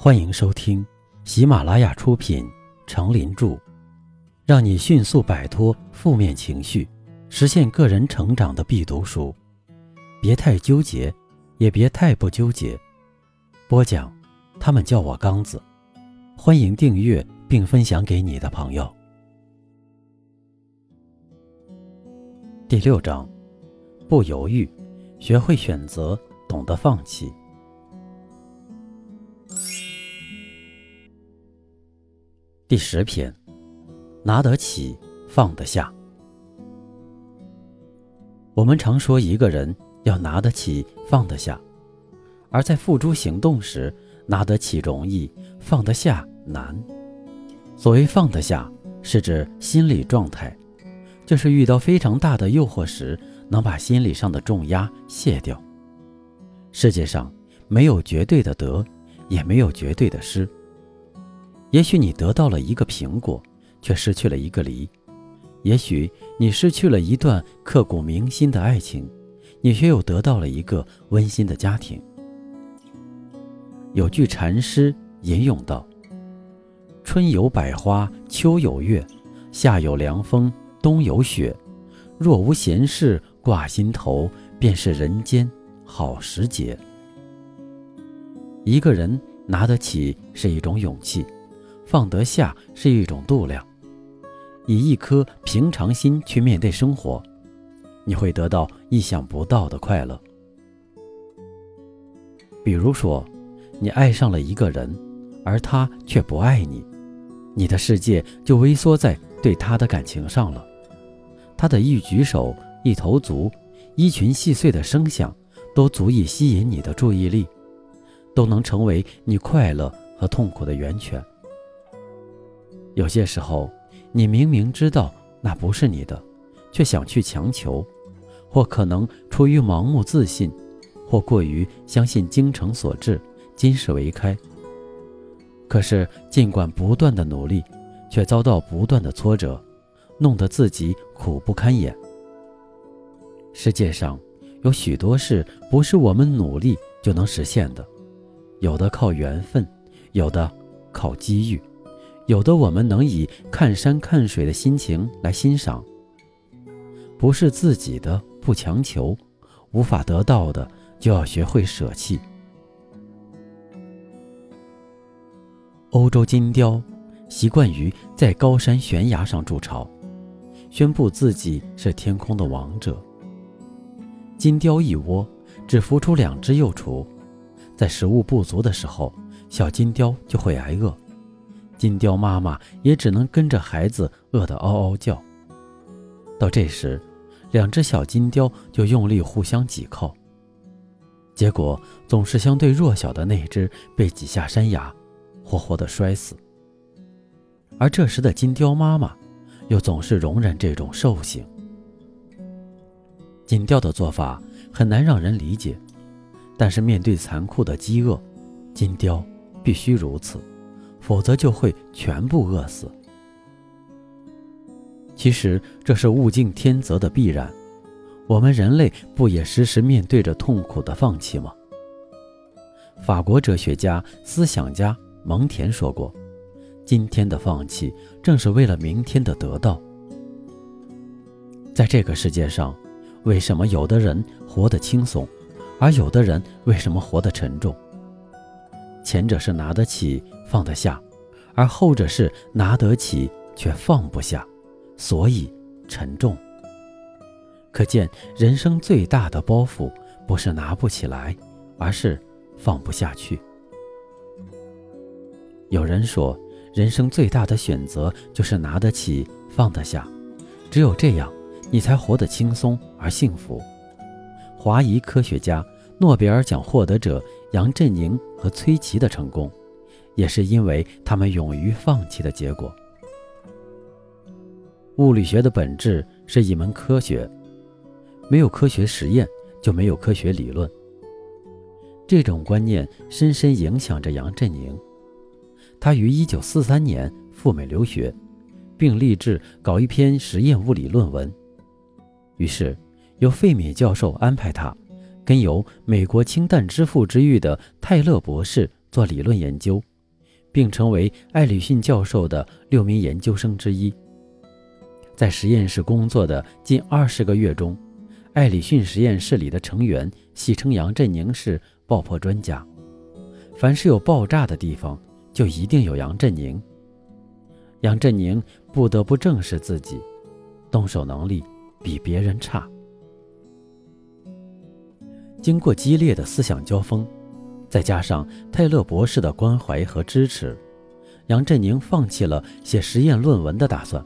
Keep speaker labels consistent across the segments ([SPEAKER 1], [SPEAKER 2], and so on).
[SPEAKER 1] 欢迎收听喜马拉雅出品《成林著》，让你迅速摆脱负面情绪，实现个人成长的必读书。别太纠结，也别太不纠结。播讲，他们叫我刚子。欢迎订阅并分享给你的朋友。第六章，不犹豫，学会选择，懂得放弃。第十篇，拿得起，放得下。我们常说一个人要拿得起，放得下，而在付诸行动时，拿得起容易，放得下难。所谓放得下，是指心理状态，就是遇到非常大的诱惑时，能把心理上的重压卸掉。世界上没有绝对的得，也没有绝对的失。也许你得到了一个苹果，却失去了一个梨；也许你失去了一段刻骨铭心的爱情，你却又得到了一个温馨的家庭。有句禅诗吟咏道：“春有百花，秋有月，夏有凉风，冬有雪。若无闲事挂心头，便是人间好时节。”一个人拿得起是一种勇气。放得下是一种度量，以一颗平常心去面对生活，你会得到意想不到的快乐。比如说，你爱上了一个人，而他却不爱你，你的世界就微缩在对他的感情上了。他的一举手、一投足、一群细碎的声响，都足以吸引你的注意力，都能成为你快乐和痛苦的源泉。有些时候，你明明知道那不是你的，却想去强求，或可能出于盲目自信，或过于相信精诚所至、金石为开。可是，尽管不断的努力，却遭到不断的挫折，弄得自己苦不堪言。世界上有许多事不是我们努力就能实现的，有的靠缘分，有的靠机遇。有的我们能以看山看水的心情来欣赏，不是自己的不强求，无法得到的就要学会舍弃。欧洲金雕习惯于在高山悬崖上筑巢，宣布自己是天空的王者。金雕一窝只孵出两只幼雏，在食物不足的时候，小金雕就会挨饿。金雕妈妈也只能跟着孩子饿得嗷嗷叫。到这时，两只小金雕就用力互相挤靠，结果总是相对弱小的那只被挤下山崖，活活的摔死。而这时的金雕妈妈，又总是容忍这种兽性。金雕的做法很难让人理解，但是面对残酷的饥饿，金雕必须如此。否则就会全部饿死。其实这是物竞天择的必然，我们人类不也时时面对着痛苦的放弃吗？法国哲学家、思想家蒙恬说过：“今天的放弃，正是为了明天的得到。”在这个世界上，为什么有的人活得轻松，而有的人为什么活得沉重？前者是拿得起。放得下，而后者是拿得起却放不下，所以沉重。可见人生最大的包袱不是拿不起来，而是放不下去。有人说，人生最大的选择就是拿得起，放得下，只有这样，你才活得轻松而幸福。华裔科学家、诺贝尔奖获得者杨振宁和崔琦的成功。也是因为他们勇于放弃的结果。物理学的本质是一门科学，没有科学实验就没有科学理论。这种观念深深影响着杨振宁。他于1943年赴美留学，并立志搞一篇实验物理论文。于是，由费米教授安排他，跟由美国氢弹之父之誉的泰勒博士做理论研究。并成为艾里逊教授的六名研究生之一。在实验室工作的近二十个月中，艾里逊实验室里的成员戏称杨振宁是爆破专家。凡是有爆炸的地方，就一定有杨振宁。杨振宁不得不正视自己，动手能力比别人差。经过激烈的思想交锋，再加上泰勒博士的关怀和支持，杨振宁放弃了写实验论文的打算。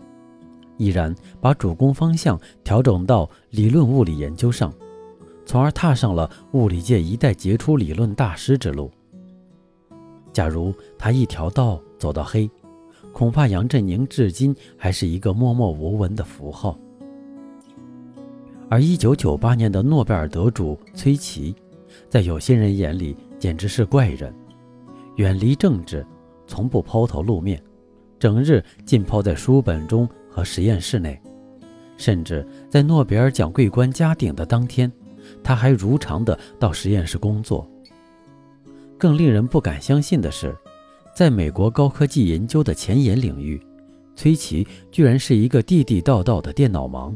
[SPEAKER 1] 毅然把主攻方向调整到理论物理研究上，从而踏上了物理界一代杰出理论大师之路。假如他一条道走到黑，恐怕杨振宁至今还是一个默默无闻的符号。而1998年的诺贝尔得主崔琦，在有些人眼里简直是怪人，远离政治，从不抛头露面，整日浸泡在书本中。和实验室内，甚至在诺贝尔奖桂冠加顶的当天，他还如常的到实验室工作。更令人不敢相信的是，在美国高科技研究的前沿领域，崔琦居然是一个地地道道的电脑盲。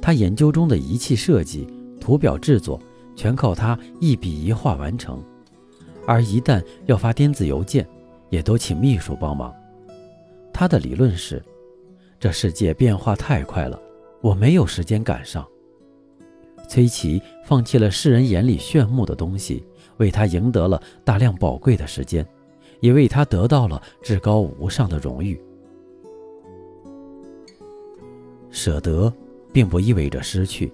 [SPEAKER 1] 他研究中的仪器设计、图表制作，全靠他一笔一画完成，而一旦要发电子邮件，也都请秘书帮忙。他的理论是。这世界变化太快了，我没有时间赶上。崔琦放弃了世人眼里炫目的东西，为他赢得了大量宝贵的时间，也为他得到了至高无上的荣誉。舍得，并不意味着失去，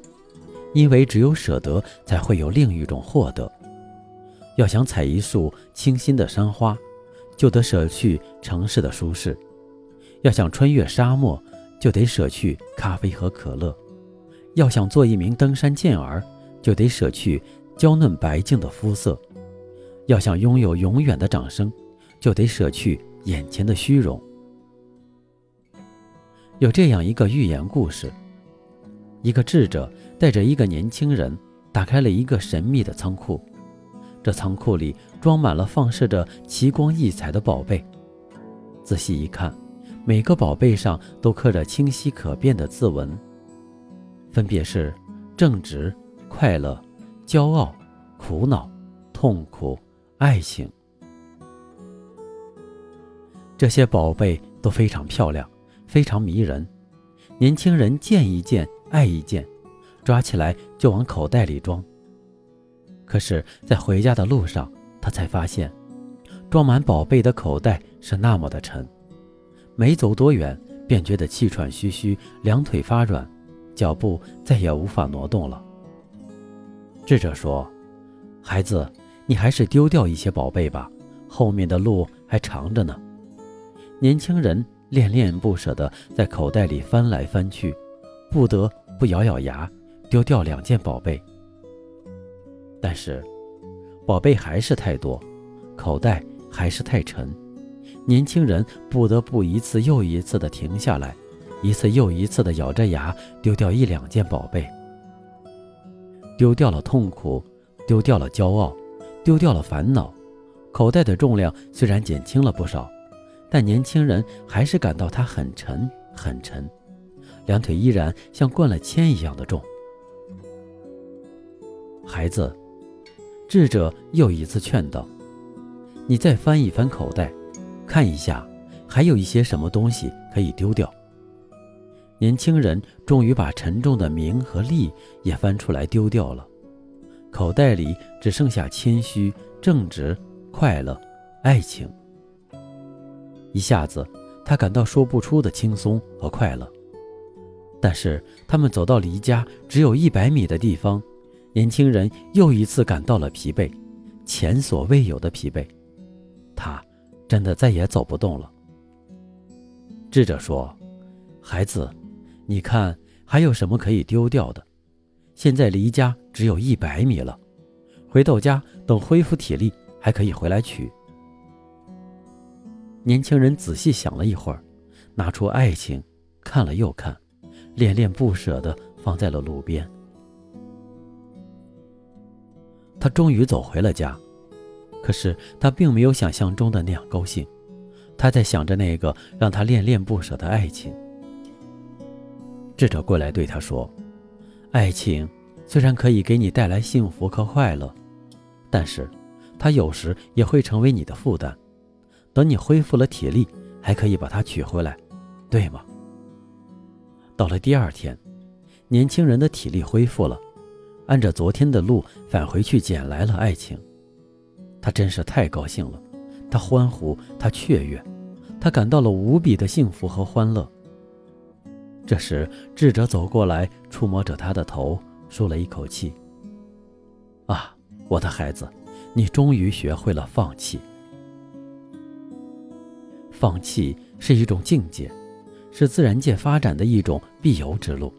[SPEAKER 1] 因为只有舍得，才会有另一种获得。要想采一束清新的山花，就得舍去城市的舒适。要想穿越沙漠，就得舍去咖啡和可乐；要想做一名登山健儿，就得舍去娇嫩白净的肤色；要想拥有永远的掌声，就得舍去眼前的虚荣。有这样一个寓言故事：一个智者带着一个年轻人，打开了一个神秘的仓库，这仓库里装满了放射着奇光异彩的宝贝。仔细一看。每个宝贝上都刻着清晰可辨的字纹，分别是正直、快乐、骄傲、苦恼、痛苦、爱情。这些宝贝都非常漂亮，非常迷人。年轻人见一见爱一件，抓起来就往口袋里装。可是，在回家的路上，他才发现，装满宝贝的口袋是那么的沉。没走多远，便觉得气喘吁吁，两腿发软，脚步再也无法挪动了。智者说：“孩子，你还是丢掉一些宝贝吧，后面的路还长着呢。”年轻人恋恋不舍地在口袋里翻来翻去，不得不咬咬牙，丢掉两件宝贝。但是，宝贝还是太多，口袋还是太沉。年轻人不得不一次又一次地停下来，一次又一次地咬着牙丢掉一两件宝贝，丢掉了痛苦，丢掉了骄傲，丢掉了烦恼。口袋的重量虽然减轻了不少，但年轻人还是感到它很沉很沉，两腿依然像灌了铅一样的重。孩子，智者又一次劝道：“你再翻一翻口袋。”看一下，还有一些什么东西可以丢掉。年轻人终于把沉重的名和利也翻出来丢掉了，口袋里只剩下谦虚、正直、快乐、爱情。一下子，他感到说不出的轻松和快乐。但是，他们走到离家只有一百米的地方，年轻人又一次感到了疲惫，前所未有的疲惫。他。真的再也走不动了。智者说：“孩子，你看还有什么可以丢掉的？现在离家只有一百米了，回到家等恢复体力还可以回来取。”年轻人仔细想了一会儿，拿出爱情，看了又看，恋恋不舍地放在了路边。他终于走回了家，可是他并没有想象中的那样高兴，他在想着那个让他恋恋不舍的爱情。智者过来对他说：“爱情虽然可以给你带来幸福和快乐，但是它有时也会成为你的负担。等你恢复了体力，还可以把它取回来，对吗？”到了第二天，年轻人的体力恢复了，按着昨天的路返回去捡来了爱情。他真是太高兴了，他欢呼，他雀跃，他感到了无比的幸福和欢乐。这时，智者走过来，触摸着他的头，舒了一口气：“啊，我的孩子，你终于学会了放弃。放弃是一种境界，是自然界发展的一种必由之路。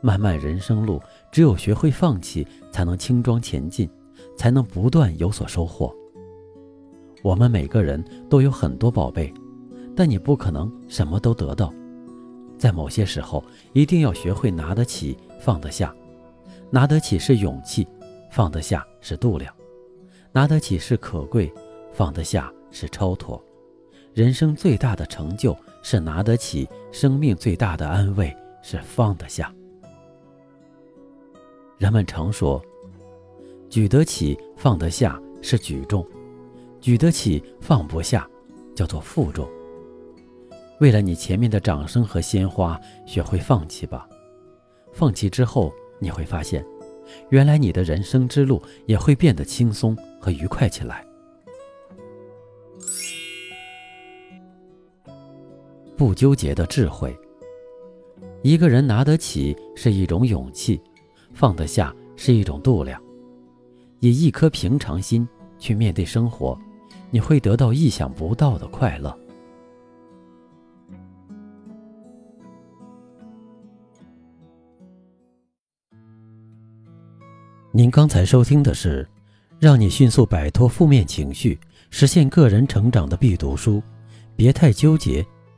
[SPEAKER 1] 漫漫人生路，只有学会放弃，才能轻装前进。”才能不断有所收获。我们每个人都有很多宝贝，但你不可能什么都得到。在某些时候，一定要学会拿得起，放得下。拿得起是勇气，放得下是度量。拿得起是可贵，放得下是超脱。人生最大的成就是拿得起，生命最大的安慰是放得下。人们常说。举得起，放得下是举重；举得起，放不下，叫做负重。为了你前面的掌声和鲜花，学会放弃吧。放弃之后，你会发现，原来你的人生之路也会变得轻松和愉快起来。不纠结的智慧。一个人拿得起是一种勇气，放得下是一种度量。以一颗平常心去面对生活，你会得到意想不到的快乐。您刚才收听的是让你迅速摆脱负面情绪、实现个人成长的必读书，别太纠结，